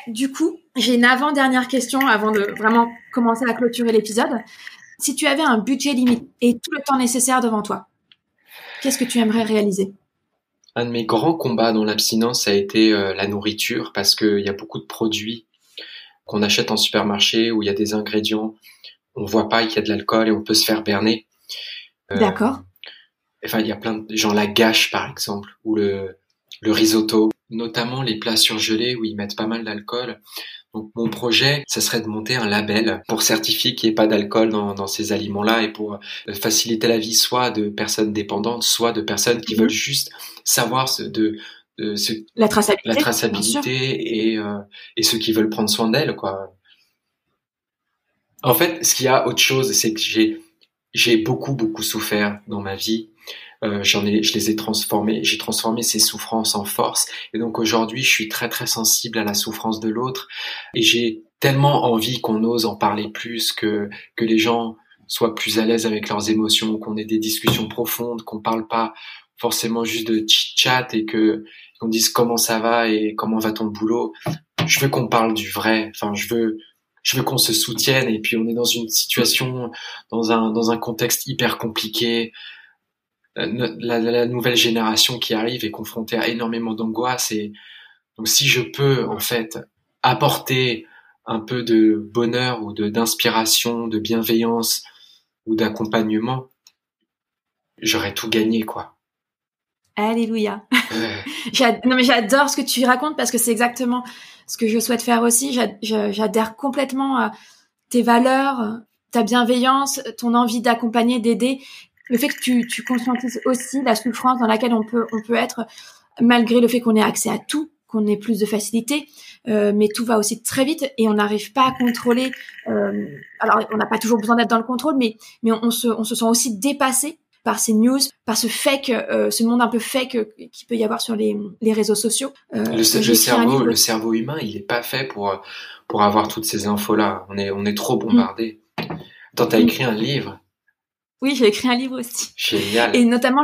Du coup, j'ai une avant-dernière question avant de vraiment commencer à clôturer l'épisode si tu avais un budget limité et tout le temps nécessaire devant toi, Qu'est-ce que tu aimerais réaliser? Un de mes grands combats dans l'abstinence a été euh, la nourriture parce qu'il y a beaucoup de produits qu'on achète en supermarché où il y a des ingrédients, on voit pas qu'il y a de l'alcool et on peut se faire berner. Euh, D'accord. Enfin, il y a plein de gens la gâche par exemple ou le le risotto, notamment les plats surgelés où ils mettent pas mal d'alcool. Donc mon projet, ce serait de monter un label pour certifier qu'il n'y ait pas d'alcool dans, ces aliments-là et pour euh, faciliter la vie soit de personnes dépendantes, soit de personnes qui mhm. veulent juste savoir ce, de, ce, la traçabilité, la traçabilité et, euh, et ceux qui veulent prendre soin d'elle, quoi. En fait, ce qu'il y a autre chose, c'est que j'ai j'ai beaucoup beaucoup souffert dans ma vie euh, j'en ai, je les ai transformés, j'ai transformé ces souffrances en force. Et donc aujourd'hui, je suis très très sensible à la souffrance de l'autre, et j'ai tellement envie qu'on ose en parler plus, que que les gens soient plus à l'aise avec leurs émotions, qu'on ait des discussions profondes, qu'on parle pas forcément juste de chit-chat et que qu'on dise comment ça va et comment va ton boulot. Je veux qu'on parle du vrai. Enfin, je veux je veux qu'on se soutienne et puis on est dans une situation dans un dans un contexte hyper compliqué la, la, nouvelle génération qui arrive est confrontée à énormément d'angoisse et donc si je peux en fait apporter un peu de bonheur ou de d'inspiration, de bienveillance ou d'accompagnement, j'aurais tout gagné quoi. Alléluia. non mais j'adore ce que tu racontes parce que c'est exactement ce que je souhaite faire aussi. J'adhère complètement à tes valeurs, ta bienveillance, ton envie d'accompagner, d'aider le fait que tu, tu conscientises aussi la souffrance dans laquelle on peut, on peut être, malgré le fait qu'on ait accès à tout, qu'on ait plus de facilité, euh, mais tout va aussi très vite et on n'arrive pas à contrôler. Euh, alors, on n'a pas toujours besoin d'être dans le contrôle, mais mais on, se, on se sent aussi dépassé par ces news, par ce fake, euh, ce monde un peu fake qui peut y avoir sur les, les réseaux sociaux. Le, cerveau, le cerveau humain, il est pas fait pour pour avoir toutes ces infos là. On est on est trop bombardé. Mm. Toi, t'as écrit un livre oui, j'ai écrit un livre aussi. Génial. Et notamment,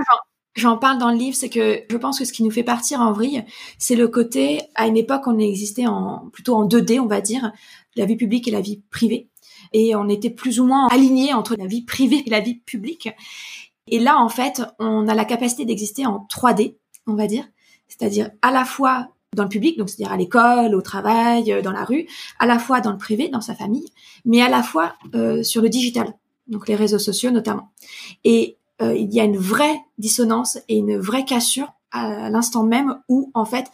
j'en parle dans le livre, c'est que je pense que ce qui nous fait partir en vrille, c'est le côté, à une époque, on existait en, plutôt en 2D, on va dire, la vie publique et la vie privée. Et on était plus ou moins alignés entre la vie privée et la vie publique. Et là, en fait, on a la capacité d'exister en 3D, on va dire. C'est-à-dire à la fois dans le public, donc c'est-à-dire à, l'école, au travail, dans la rue, à la fois dans le privé, dans sa famille, mais à la fois euh, sur le digital donc les réseaux sociaux notamment. Et euh, il y a une vraie dissonance et une vraie cassure à l'instant même où en fait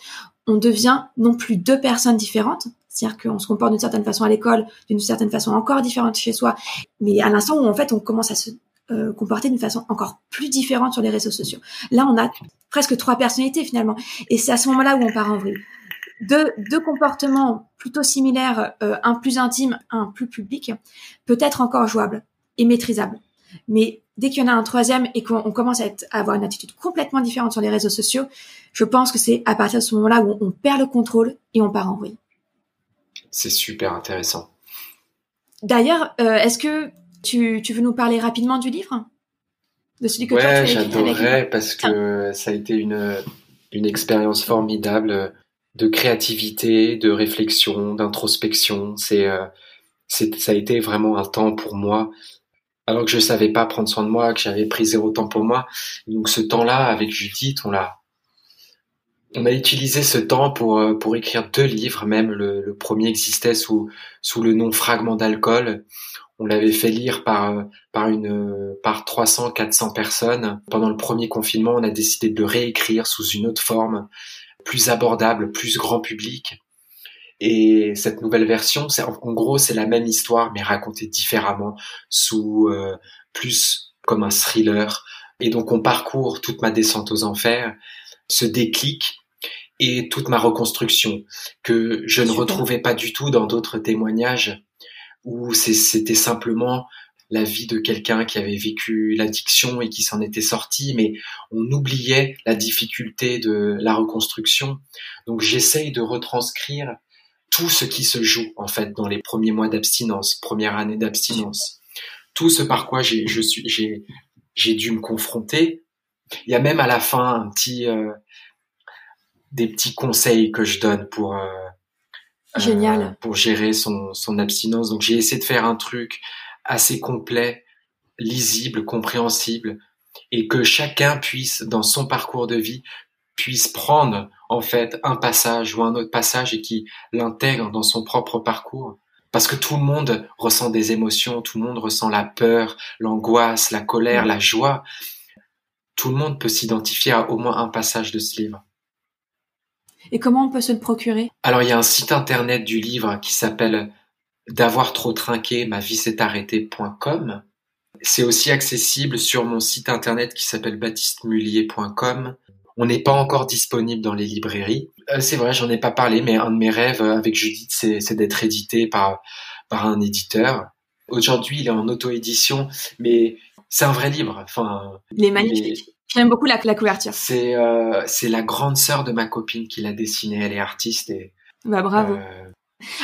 on devient non plus deux personnes différentes, c'est-à-dire qu'on se comporte d'une certaine façon à l'école, d'une certaine façon encore différente chez soi, mais à l'instant où en fait on commence à se euh, comporter d'une façon encore plus différente sur les réseaux sociaux. Là, on a presque trois personnalités finalement, et c'est à ce moment-là où on part en vrille. Deux, comportements plutôt similaires, euh, un plus intime, un plus public, peut être encore jouable et maîtrisable. Mais dès qu'il y en a un troisième et qu'on commence à, avoir une attitude complètement différente sur les réseaux sociaux, je pense que c'est à partir de ce moment-là où on, perd le contrôle et on part en vrille. C'est super intéressant. D'ailleurs, euh, est-ce que tu, veux nous parler rapidement du livre? De celui que ouais, j'adorerais parce que ça a été une, une expérience formidable de créativité, de réflexion, d'introspection. C'est euh, ça a été vraiment un temps pour moi alors que je savais pas prendre soin de moi, que j'avais pris zéro temps pour moi. Donc ce temps-là, avec Judith, on l'a, on a utilisé ce temps pour euh, pour écrire deux livres. Même le, premier existait sous sous le nom Fragment d'alcool. On l'avait fait lire par euh, par une par 300 400 personnes. Pendant le premier confinement, on a décidé de le réécrire sous une autre forme, plus abordable, plus grand public. Et cette nouvelle version, c'est en gros c'est la même histoire mais racontée différemment, sous euh, plus comme un thriller. Et donc on parcourt toute ma descente aux enfers, ce déclic et toute ma reconstruction que je ne retrouvais pas du tout dans d'autres témoignages où c'était simplement la vie de quelqu'un qui avait vécu l'addiction et qui s'en était sorti, mais on oubliait la difficulté de la reconstruction. Donc j'essaye de retranscrire tout ce qui se joue en fait dans les premiers mois d'abstinence, première année d'abstinence, tout ce par quoi j'ai je suis j'ai j'ai dû me confronter. Il y a même à la fin un petit euh, des petits conseils que je donne pour euh, Génial. Euh, pour gérer son son abstinence. Donc j'ai essayé de faire un truc assez complet, lisible, compréhensible et que chacun puisse, dans son parcours de vie, puisse prendre en fait un passage ou un autre passage et qui l'intègre dans son propre parcours. Parce que tout le monde ressent des émotions, tout le monde ressent la peur, l'angoisse, la colère, la joie. Tout le monde peut s'identifier à au moins un passage de ce livre. Et comment on peut se le procurer? Alors il y a un site internet du livre qui s'appelle d'avoir trop trinqué, ma vie s'est arrêtée.com. C'est aussi accessible sur mon site internet qui s'appelle baptistemulier.com. On n'est pas encore disponible dans les librairies. Euh, c'est vrai, j'en ai pas parlé, mais un de mes rêves euh, avec Judith, c'est d'être édité par, par un éditeur. Aujourd'hui, il est en auto-édition, mais c'est un vrai livre. Enfin, il est magnifique. J'aime beaucoup la, la couverture. C'est euh, c'est la grande sœur de ma copine qui l'a dessiné. Elle est artiste et. Bah bravo.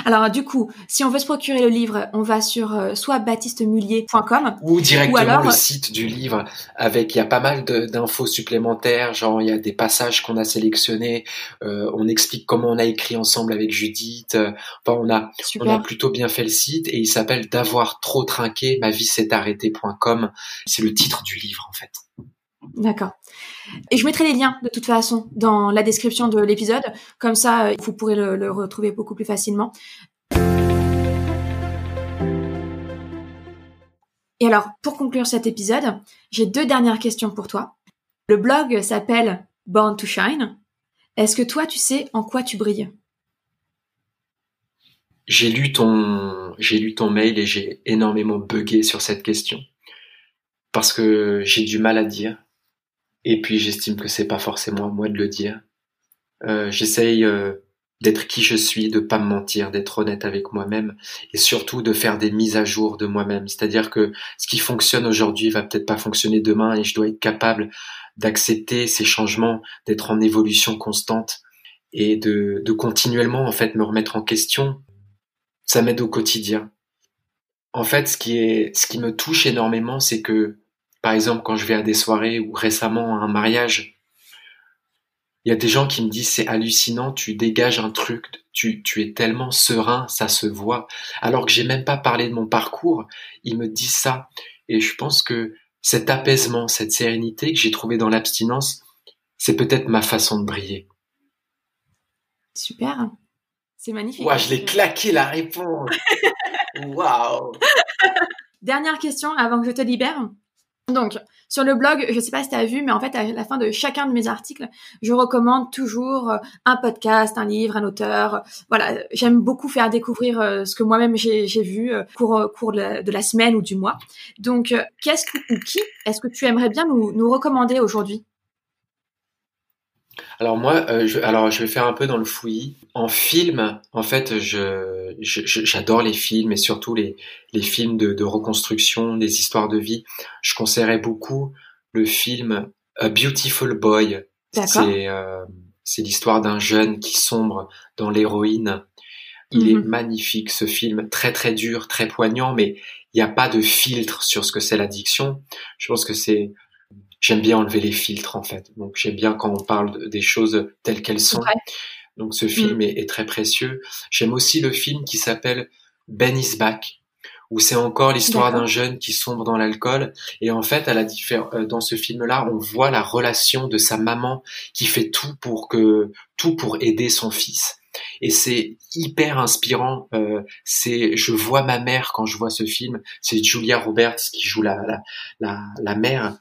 Alors du coup, si on veut se procurer le livre, on va sur euh, soit baptistemulier.com ou directement alors... le site du livre avec il y a pas mal d'infos supplémentaires, genre il y a des passages qu'on a sélectionnés, euh, on explique comment on a écrit ensemble avec Judith. Euh, enfin, on a on a plutôt bien fait le site et il s'appelle d'avoir trop trinqué, ma vie s'est arrêtée.com. C'est le titre du livre en fait. D'accord. Et je mettrai les liens de toute façon dans la description de l'épisode, comme ça euh, vous pourrez le, retrouver beaucoup plus facilement. Et alors, pour conclure cet épisode, j'ai deux dernières questions pour toi. Le blog s'appelle Born to Shine. Est-ce que toi, tu sais en quoi tu brilles? J'ai lu ton, j'ai lu ton mail et j'ai énormément bugué sur cette question parce que j'ai du mal à dire. Et puis j'estime que c'est pas forcément moi de le dire. Euh, J'essaye euh, d'être qui je suis, de pas me mentir, d'être honnête avec moi-même et surtout de faire des mises à jour de moi-même. C'est-à-dire que ce qui fonctionne aujourd'hui va peut-être pas fonctionner demain et je dois être capable d'accepter ces changements, d'être en évolution constante et de, de continuellement en fait me remettre en question. Ça m'aide au quotidien. En fait, ce qui est, ce qui me touche énormément, c'est que par exemple, quand je vais à des soirées ou récemment à un mariage, il y a des gens qui me disent c'est hallucinant, tu dégages un truc, tu, tu es tellement serein, ça se voit. Alors que j'ai même pas parlé de mon parcours, ils me disent ça. Et je pense que cet apaisement, cette sérénité que j'ai trouvé dans l'abstinence, c'est peut-être ma façon de briller. Super. C'est magnifique. Ouais, je l'ai claqué la réponse. Waouh. Dernière question avant que je te libère. Donc, sur le blog, je sais pas si tu as vu, mais en fait, à la fin de chacun de mes articles, je recommande toujours euh, un podcast, un livre, un auteur. Voilà, j'aime beaucoup faire découvrir euh, ce que moi-même j'ai vu au euh, cours, de la, semaine ou du mois. Donc, qu'est-ce que, ou qui est-ce que tu aimerais bien nous recommander aujourd'hui? Alors moi, euh, je, alors je vais faire un peu dans le fouillis. En film, en fait, je, j'adore les films et surtout les, les films de, de reconstruction, des histoires de vie. Je conseillerais beaucoup le film A Beautiful Boy. C'est euh, c'est l'histoire d'un jeune qui sombre dans l'héroïne. Il est mhm. magnifique ce film, très très dur, très poignant, mais il n'y a pas de filtre sur ce que c'est l'addiction. Je pense que c'est j'aime bien enlever les filtres en fait. Donc j'aime bien quand on parle des choses telles qu'elles sont. Donc ce film mm. est, très précieux. J'aime aussi le film qui s'appelle Ben is Back, où c'est encore l'histoire d'un jeune qui sombre dans l'alcool. Et en fait, à la euh, dans ce film-là, on voit la relation de sa maman qui fait tout pour que tout pour aider son fils. Et c'est hyper inspirant. Euh, c'est, je vois ma mère quand je vois ce film. C'est Julia Roberts qui joue la la, la, la mère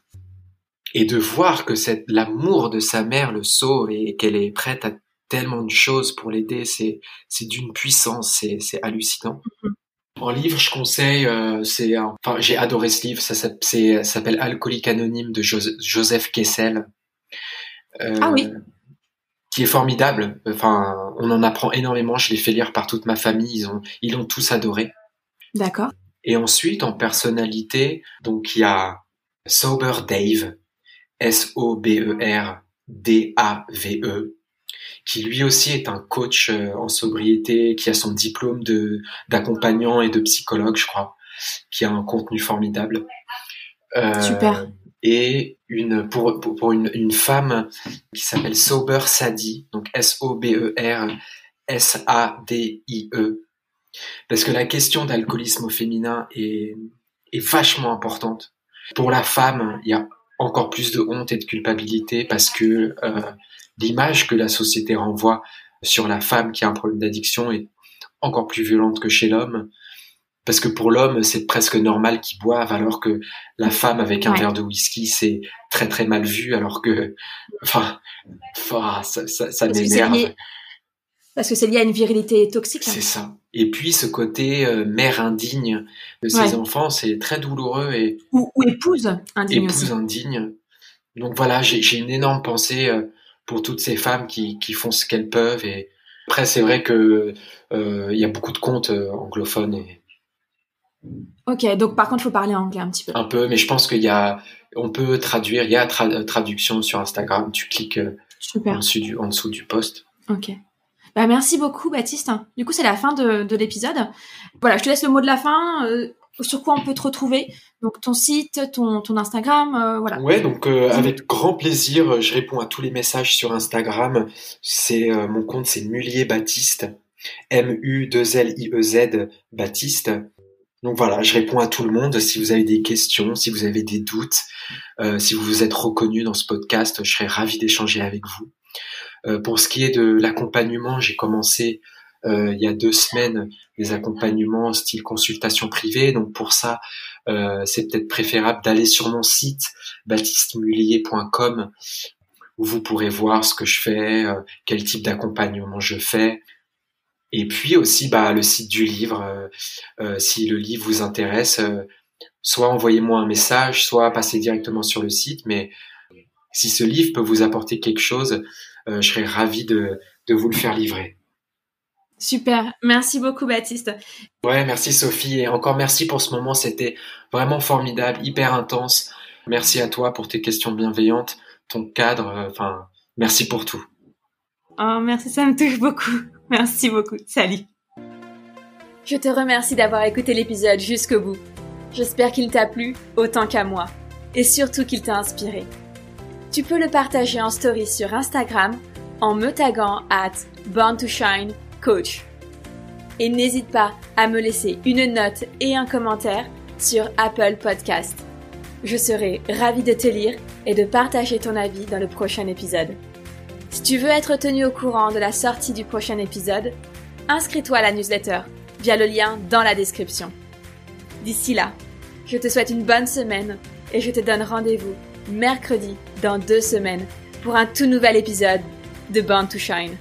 et de voir que c'est l'amour de sa mère le sauve et qu'elle est prête à tellement de choses pour l'aider, c'est c'est d'une puissance, c'est c'est hallucinant. Mm-hmm. En livre, je conseille, euh, c'est enfin j'ai adoré ce livre, ça s'appelle Alcoolique anonyme de Joseph Kessel. Euh, ah oui. Qui est formidable. Enfin, on en apprend énormément. Je l'ai fait lire par toute ma famille. Ils ont ils l'ont tous adoré. D'accord. Et ensuite, en personnalité, donc il y a Sober Dave S-O-B-E-R-D-A-V-E, qui lui aussi est un coach euh, en sobriété, qui a son diplôme de d'accompagnant et de psychologue, je crois, qui a un contenu formidable. Euh, Super. Et une pour pour, une, une femme qui s'appelle Sober Sadi, donc S-O-B-E-R S-A-D-I-E, parce que la question d'alcoolisme au féminin est est vachement importante. Pour la femme, il y a encore plus de honte et de culpabilité parce que euh, l'image que la société renvoie sur la femme qui a un problème d'addiction est encore plus violente que chez l'homme. Parce que pour l'homme, c'est presque normal qu'il boive, alors que la femme avec un verre de whisky, c'est très très mal vu, alors que, enfin, ça, ça, ça m'énerve. Parce que c'est lié à une virilité toxique. C'est ça. Et puis ce côté euh, mère indigne de ses enfants, c'est très douloureux et ou, épouse indigne. Épouse indigne. Donc voilà, j'ai une énorme pensée euh, pour toutes ces femmes qui, qui font ce qu'elles peuvent. Et après, c'est vrai que euh, il y a beaucoup de comptes anglophones. Et... Ok, donc par contre, il faut parler anglais un petit peu. Un peu, mais je pense qu'il y a, on peut traduire. Il y a traduction sur Instagram. Tu cliques En, dessous du, en dessous du post. Ok. Bah, merci beaucoup, Baptiste. Du coup, c'est la fin de, de l'épisode. Voilà, je te laisse le mot de la fin. Euh, sur quoi on peut te retrouver Donc, ton site, ton, ton Instagram, euh, voilà. Ouais, donc euh, avec grand plaisir, je réponds à tous les messages sur Instagram. C'est mon compte, c'est Mulier Baptiste, M-U-2-L-I-E-Z Baptiste. Donc voilà, je réponds à tout le monde. Si vous avez des questions, si vous avez des doutes, si vous vous êtes reconnu dans ce podcast, je serais ravi d'échanger avec vous. Euh, pour ce qui est de l'accompagnement, j'ai commencé euh, il y a deux semaines des accompagnements style consultation privée. Donc pour ça, euh, c'est peut-être préférable d'aller sur mon site baptistemulier.com où vous pourrez voir ce que je fais, quel type d'accompagnement je fais. Et puis aussi bah, le site du livre. si le livre vous intéresse, soit envoyez-moi un message, soit passez directement sur le site. Mais si ce livre peut vous apporter quelque chose, euh, je serais ravi de, de vous le faire livrer. Super, merci beaucoup Baptiste. Ouais, merci Sophie et encore merci pour ce moment, c'était vraiment formidable, hyper intense. Merci à toi pour tes questions bienveillantes, ton cadre, euh, enfin, merci pour tout. Oh, merci, ça me touche beaucoup. Merci beaucoup. Salut. Je te remercie d'avoir écouté l'épisode jusqu'au bout. J'espère qu'il t'a plu autant qu'à moi et surtout qu'il t'a inspiré tu peux le partager en story sur Instagram en me taguant at Born to Shine Coach. Et n'hésite pas à me laisser une note et un commentaire sur Apple Podcast. Je serai ravie de te lire et de partager ton avis dans le prochain épisode. Si tu veux être tenu au courant de la sortie du prochain épisode, inscris-toi à la newsletter via le lien dans la description. D'ici là, je te souhaite une bonne semaine et je te donne rendez-vous mercredi dans deux semaines pour un tout nouvel épisode de Born to Shine.